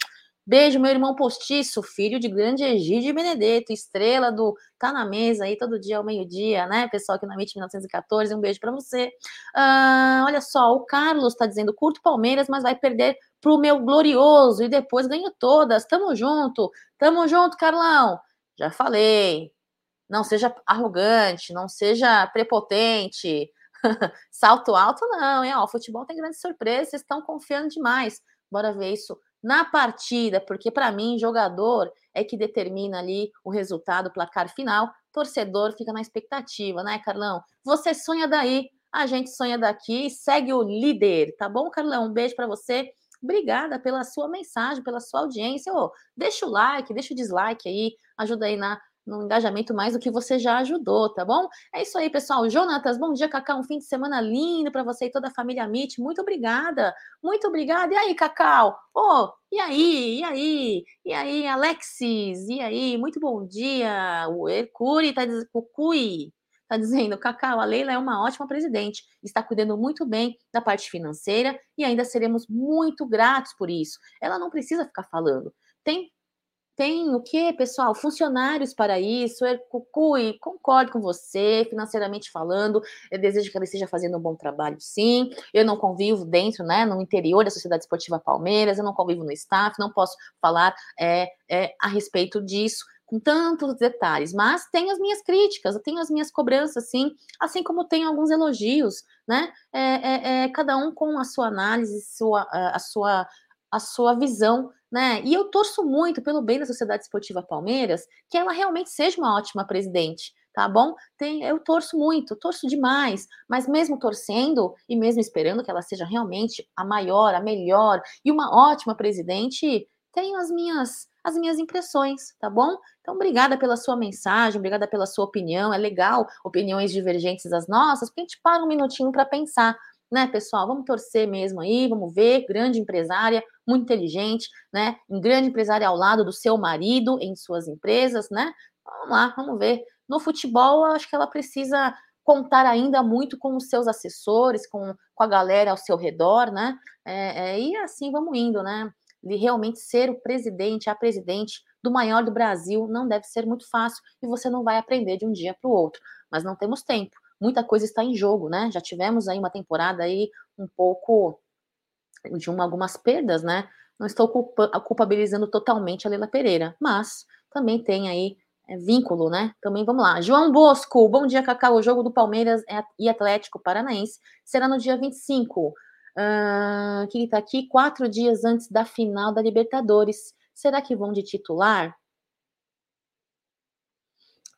Beijo, meu irmão postiço, filho de grande Egídio Benedetto, estrela do Tá na Mesa aí todo dia ao meio-dia, né? Pessoal aqui na MIT 1914, um beijo para você. Ah, olha só, o Carlos tá dizendo: curto Palmeiras, mas vai perder pro meu glorioso e depois ganho todas. Tamo junto, tamo junto, Carlão. Já falei. Não seja arrogante, não seja prepotente. [laughs] Salto alto, não, hein? Ó, o futebol tem grandes surpresas, vocês estão confiando demais. Bora ver isso na partida, porque para mim, jogador é que determina ali o resultado, o placar final. Torcedor fica na expectativa, né, Carlão? Você sonha daí, a gente sonha daqui, segue o líder, tá bom, Carlão? Um beijo para você. Obrigada pela sua mensagem, pela sua audiência. Oh, deixa o like, deixa o dislike aí, ajuda aí na no engajamento mais do que você já ajudou, tá bom? É isso aí, pessoal. Jonatas, bom dia, Cacau. Um fim de semana lindo para você e toda a família Mit. Muito obrigada. Muito obrigada. E aí, Cacau? Oh, e aí? E aí? E aí, Alexis? E aí? Muito bom dia. O Hercuri tá dizendo, Cucui tá dizendo, Cacau, a Leila é uma ótima presidente, está cuidando muito bem da parte financeira e ainda seremos muito gratos por isso. Ela não precisa ficar falando. Tem tem o que, pessoal? Funcionários para isso. É, Cucui, concordo com você, financeiramente falando. Eu desejo que ela esteja fazendo um bom trabalho, sim. Eu não convivo dentro, né, no interior da Sociedade Esportiva Palmeiras, eu não convivo no staff, não posso falar é, é, a respeito disso com tantos detalhes, mas tenho as minhas críticas, eu tenho as minhas cobranças, sim, assim como tenho alguns elogios, né? É, é, é, cada um com a sua análise, sua, a, a sua a sua visão, né? E eu torço muito pelo bem da Sociedade Esportiva Palmeiras, que ela realmente seja uma ótima presidente, tá bom? Tem, eu torço muito, torço demais, mas mesmo torcendo e mesmo esperando que ela seja realmente a maior, a melhor e uma ótima presidente, tenho as minhas as minhas impressões, tá bom? Então, obrigada pela sua mensagem, obrigada pela sua opinião. É legal opiniões divergentes das nossas, porque a gente para um minutinho para pensar, né, pessoal? Vamos torcer mesmo aí, vamos ver. Grande empresária, muito inteligente, né? Um grande empresária ao lado do seu marido em suas empresas, né? Vamos lá, vamos ver. No futebol, acho que ela precisa contar ainda muito com os seus assessores, com, com a galera ao seu redor, né? É, é, e assim vamos indo, né? de realmente ser o presidente, a presidente do maior do Brasil, não deve ser muito fácil e você não vai aprender de um dia para o outro. Mas não temos tempo. Muita coisa está em jogo, né? Já tivemos aí uma temporada aí um pouco de uma, algumas perdas, né? Não estou culpa, culpabilizando totalmente a Leila Pereira, mas também tem aí é, vínculo, né? Também vamos lá. João Bosco, bom dia, Cacau. O jogo do Palmeiras e Atlético Paranaense será no dia 25. Uh, que está aqui quatro dias antes da final da Libertadores. Será que vão de titular?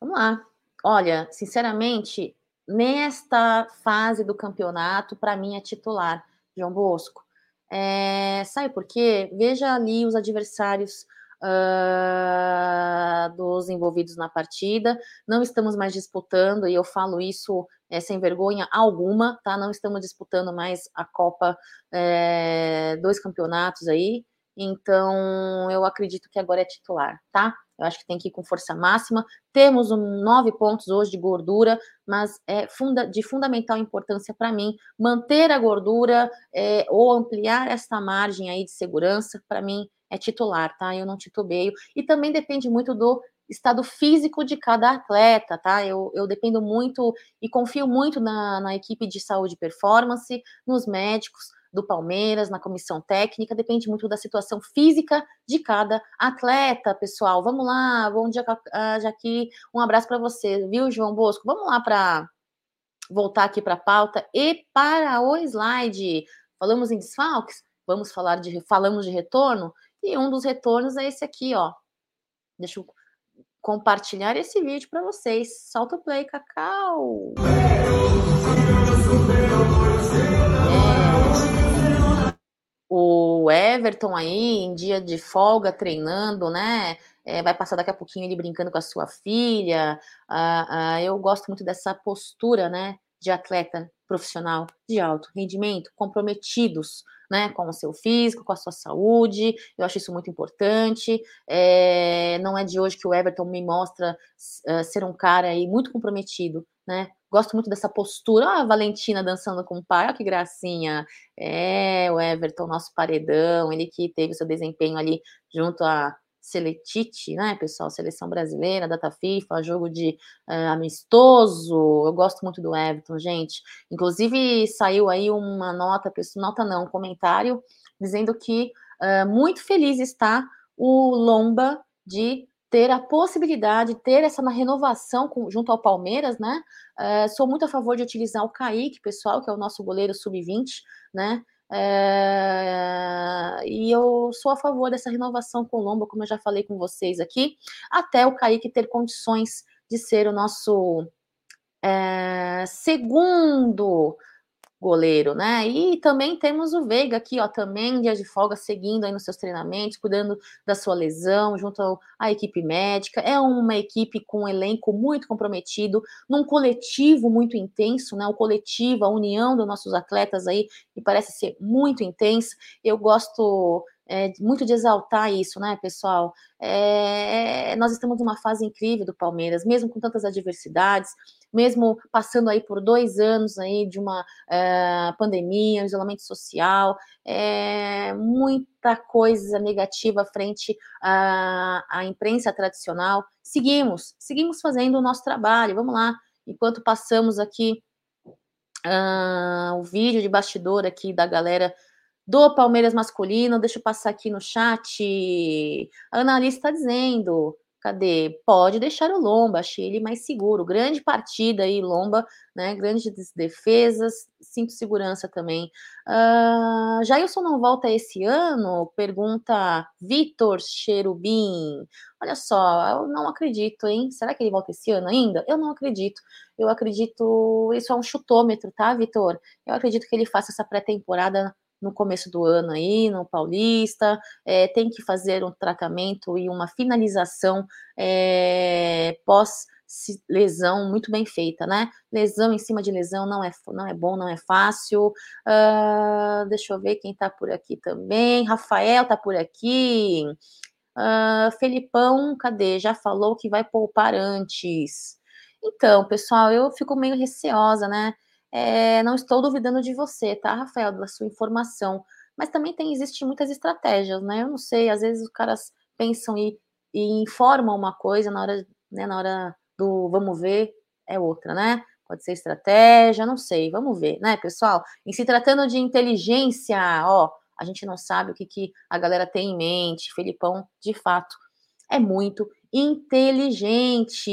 Vamos lá. Olha, sinceramente, nesta fase do campeonato, para mim é titular, João Bosco. É, sabe por quê? Veja ali os adversários uh, dos envolvidos na partida. Não estamos mais disputando, e eu falo isso é, sem vergonha alguma, tá? Não estamos disputando mais a Copa, é, dois campeonatos aí. Então, eu acredito que agora é titular, tá? Eu acho que tem que ir com força máxima. Temos um, nove pontos hoje de gordura, mas é funda, de fundamental importância para mim manter a gordura é, ou ampliar essa margem aí de segurança. Para mim, é titular, tá? Eu não titubeio. E também depende muito do estado físico de cada atleta, tá? Eu, eu dependo muito e confio muito na, na equipe de saúde e performance, nos médicos do Palmeiras, na comissão técnica, depende muito da situação física de cada atleta, pessoal. Vamos lá, bom dia, Jaqui, um abraço para você, viu, João Bosco? Vamos lá para voltar aqui para a pauta e para o slide. Falamos em desfalques? Vamos falar de falamos de retorno? E um dos retornos é esse aqui, ó. Deixa eu compartilhar esse vídeo para vocês. Solta o play, Cacau. O Everton aí, em dia de folga, treinando, né? É, vai passar daqui a pouquinho ele brincando com a sua filha. Ah, ah, eu gosto muito dessa postura, né? De atleta profissional de alto rendimento, comprometidos né, com o seu físico, com a sua saúde. Eu acho isso muito importante. É, não é de hoje que o Everton me mostra uh, ser um cara aí muito comprometido, né? Gosto muito dessa postura. Ah, a Valentina dançando com o pai, olha que gracinha. É, o Everton, nosso paredão, ele que teve seu desempenho ali junto a Seletite, né, pessoal? Seleção brasileira, data FIFA, jogo de uh, amistoso. Eu gosto muito do Everton, gente. Inclusive, saiu aí uma nota, nota não, um comentário, dizendo que uh, muito feliz está o Lomba de ter a possibilidade, ter essa renovação com, junto ao Palmeiras, né? Uh, sou muito a favor de utilizar o Kaique, pessoal, que é o nosso goleiro sub-20, né? É, e eu sou a favor dessa renovação com o Lomba, como eu já falei com vocês aqui, até o Kaique ter condições de ser o nosso é, segundo goleiro, né? E também temos o Veiga aqui, ó, também dia de folga, seguindo aí nos seus treinamentos, cuidando da sua lesão, junto à equipe médica. É uma equipe com um elenco muito comprometido, num coletivo muito intenso, né? O coletivo, a união dos nossos atletas aí, que parece ser muito intensa. Eu gosto é, muito de exaltar isso, né, pessoal? É, nós estamos numa fase incrível do Palmeiras, mesmo com tantas adversidades, mesmo passando aí por dois anos aí de uma é, pandemia, isolamento social, é, muita coisa negativa frente à, à imprensa tradicional. Seguimos, seguimos fazendo o nosso trabalho, vamos lá, enquanto passamos aqui uh, o vídeo de bastidor aqui da galera do Palmeiras masculino. Deixa eu passar aqui no chat. A analista está dizendo: Cadê? Pode deixar o Lomba, achei ele mais seguro. Grande partida aí, Lomba, né? Grandes defesas, sinto segurança também. Uh, Jailson não volta esse ano? Pergunta Vitor Cherubim. Olha só, eu não acredito, hein? Será que ele volta esse ano ainda? Eu não acredito. Eu acredito. Isso é um chutômetro, tá, Vitor? Eu acredito que ele faça essa pré-temporada no começo do ano aí, no Paulista, é, tem que fazer um tratamento e uma finalização é, pós lesão muito bem feita, né? Lesão em cima de lesão não é, não é bom, não é fácil. Uh, deixa eu ver quem tá por aqui também. Rafael tá por aqui. Uh, Felipão, cadê? Já falou que vai poupar antes. Então, pessoal, eu fico meio receosa, né? É, não estou duvidando de você, tá, Rafael, da sua informação. Mas também tem, existem muitas estratégias, né? Eu não sei, às vezes os caras pensam e, e informam uma coisa na hora, né, na hora do vamos ver, é outra, né? Pode ser estratégia, não sei, vamos ver, né, pessoal? Em se tratando de inteligência, ó, a gente não sabe o que, que a galera tem em mente. Felipão, de fato, é muito inteligente.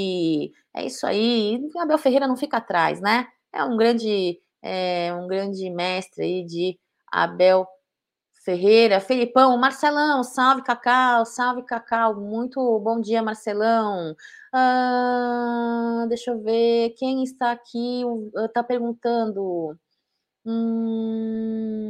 É isso aí. Abel Ferreira não fica atrás, né? É um grande, é, um grande mestre aí de Abel Ferreira, Felipão, Marcelão, salve Cacau, salve Cacau, muito bom dia, Marcelão. Ah, deixa eu ver, quem está aqui está perguntando. Hum,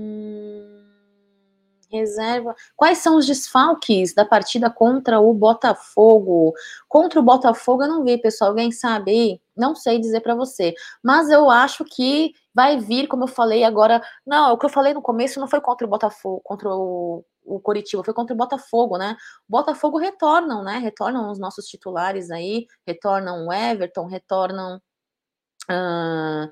reserva. Quais são os desfalques da partida contra o Botafogo? Contra o Botafogo eu não vi, pessoal. Alguém sabe? Não sei dizer para você. Mas eu acho que vai vir, como eu falei agora. Não, o que eu falei no começo não foi contra o Botafogo, contra o, o Coritiba, foi contra o Botafogo, né? O Botafogo retornam, né? Retornam os nossos titulares aí, retornam o Everton, retornam. Uh,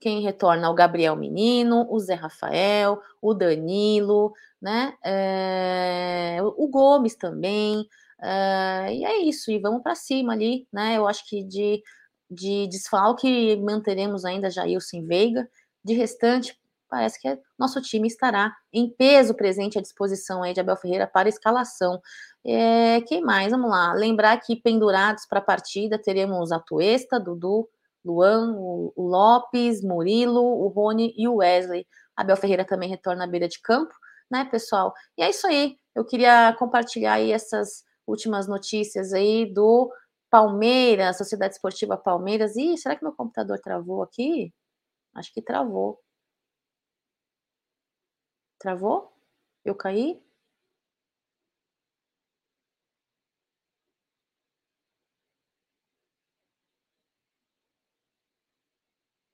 quem retorna o Gabriel Menino, o Zé Rafael, o Danilo, né? É, o Gomes também. É, e é isso, e vamos para cima ali, né? Eu acho que de, de desfalque manteremos ainda Jailson Veiga. De restante, parece que nosso time estará em peso presente à disposição aí de Abel Ferreira para escalação. É, quem mais? Vamos lá. Lembrar que pendurados para a partida teremos a Tuesta, Dudu, Luan, o Lopes, Murilo, o Rony e o Wesley. Abel Ferreira também retorna à beira de campo né, pessoal? E é isso aí. Eu queria compartilhar aí essas últimas notícias aí do Palmeiras, Sociedade Esportiva Palmeiras. Ih, será que meu computador travou aqui? Acho que travou. Travou? Eu caí?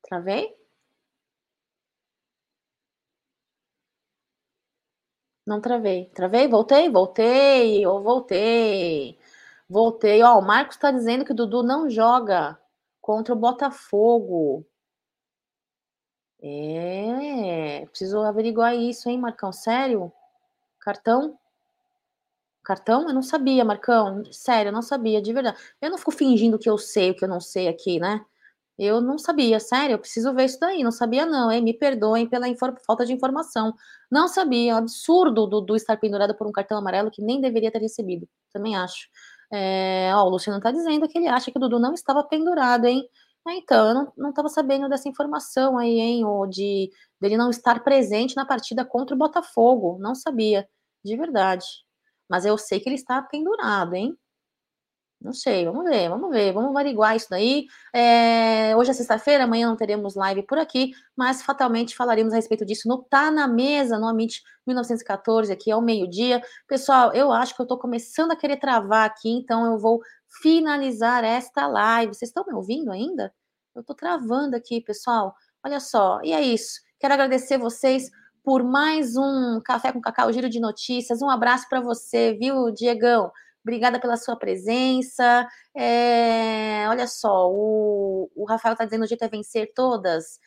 Travei? Não travei. Travei? Voltei? Voltei. Ou voltei. Voltei. Ó, o Marcos está dizendo que o Dudu não joga contra o Botafogo. É, preciso averiguar isso, hein, Marcão? Sério? Cartão? Cartão? Eu não sabia, Marcão. Sério, eu não sabia, de verdade. Eu não fico fingindo que eu sei o que eu não sei aqui, né? Eu não sabia, sério, eu preciso ver isso daí. Não sabia, não, hein? Me perdoem pela falta de informação. Não sabia, é um absurdo do, do estar pendurado por um cartão amarelo que nem deveria ter recebido. Também acho. É, ó, o Luciano tá dizendo que ele acha que o Dudu não estava pendurado, hein? Ah, então, eu não, não tava sabendo dessa informação aí, hein? Ou de dele não estar presente na partida contra o Botafogo. Não sabia, de verdade. Mas eu sei que ele está pendurado, hein? Não sei, vamos ver, vamos ver, vamos averiguar isso daí. É, hoje é sexta-feira, amanhã não teremos live por aqui, mas fatalmente falaremos a respeito disso no Tá na Mesa, no Amit 1914, aqui ao meio-dia. Pessoal, eu acho que eu tô começando a querer travar aqui, então eu vou finalizar esta live. Vocês estão me ouvindo ainda? Eu tô travando aqui, pessoal. Olha só, e é isso. Quero agradecer vocês por mais um Café com Cacau, giro de notícias. Um abraço para você, viu, Diegão? Obrigada pela sua presença. É, olha só, o, o Rafael está dizendo o jeito é vencer todas.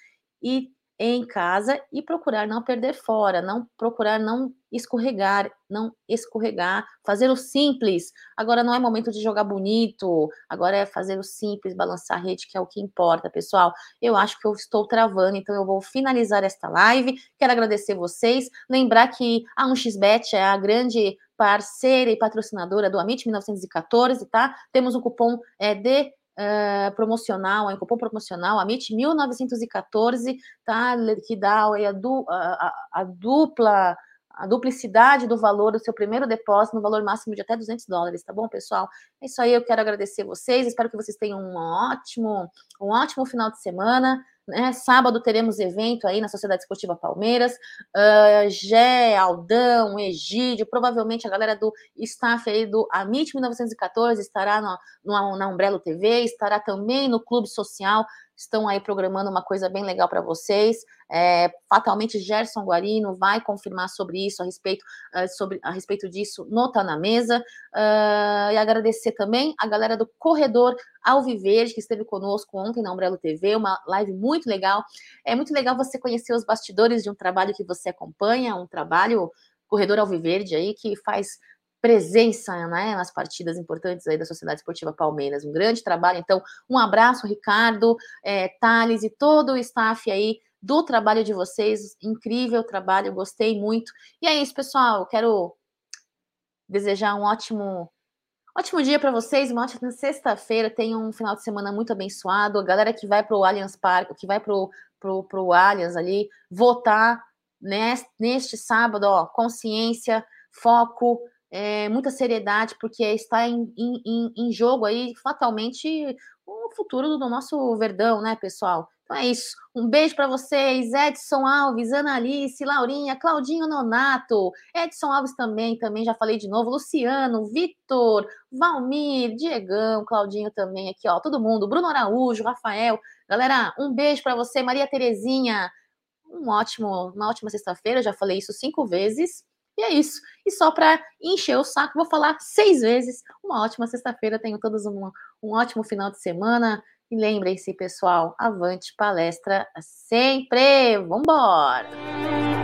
E em casa e procurar não perder fora, não procurar não escorregar, não escorregar, fazer o simples. Agora não é momento de jogar bonito, agora é fazer o simples, balançar a rede, que é o que importa, pessoal. Eu acho que eu estou travando, então eu vou finalizar esta live. Quero agradecer vocês, lembrar que a 1xBet é a grande parceira e patrocinadora do Amit 1914, tá? Temos um cupom é, de uh, promocional, um cupom promocional, AMIT 1914, tá? Que dá a, a, a, dupla a duplicidade do valor do seu primeiro depósito no valor máximo de até 200 dólares, tá bom, pessoal? É isso aí, eu quero agradecer vocês, espero que vocês tenham um ótimo, um ótimo final de semana. Né? Sábado teremos evento aí na Sociedade Esportiva Palmeiras. Uh, Gé, Aldão, Egídio, provavelmente a galera do staff aí do Amit 1914 estará no, no, na Umbrello TV, estará também no Clube Social estão aí programando uma coisa bem legal para vocês. É, fatalmente, Gerson Guarino vai confirmar sobre isso, a respeito, uh, sobre, a respeito disso, nota na mesa. Uh, e agradecer também a galera do Corredor Alviverde, que esteve conosco ontem na Umbrello TV, uma live muito legal. É muito legal você conhecer os bastidores de um trabalho que você acompanha, um trabalho Corredor Alviverde aí, que faz presença né, nas partidas importantes aí da Sociedade Esportiva Palmeiras. Um grande trabalho. Então, um abraço, Ricardo, é, Thales e todo o staff aí do trabalho de vocês. Incrível trabalho, gostei muito. E é isso, pessoal. Quero desejar um ótimo. Ótimo dia para vocês, uma ótima sexta-feira. Tenham um final de semana muito abençoado. A galera que vai para o Allianz Parque, que vai para o Allianz ali, votar neste, neste sábado, ó, consciência, foco, é, muita seriedade, porque está em, em, em jogo aí fatalmente o futuro do nosso Verdão, né, pessoal? Então é isso. Um beijo para vocês, Edson Alves, Ana Alice, Laurinha, Claudinho Nonato, Edson Alves também, também já falei de novo, Luciano, Vitor, Valmir, Diegão, Claudinho também aqui, ó, todo mundo, Bruno Araújo, Rafael. Galera, um beijo para você, Maria Terezinha. Um ótimo, uma ótima sexta-feira, já falei isso cinco vezes. E é isso. E só para encher o saco, vou falar seis vezes. Uma ótima sexta-feira. Tenho todos um, um ótimo final de semana. E lembrem-se, pessoal, avante palestra sempre. Vambora!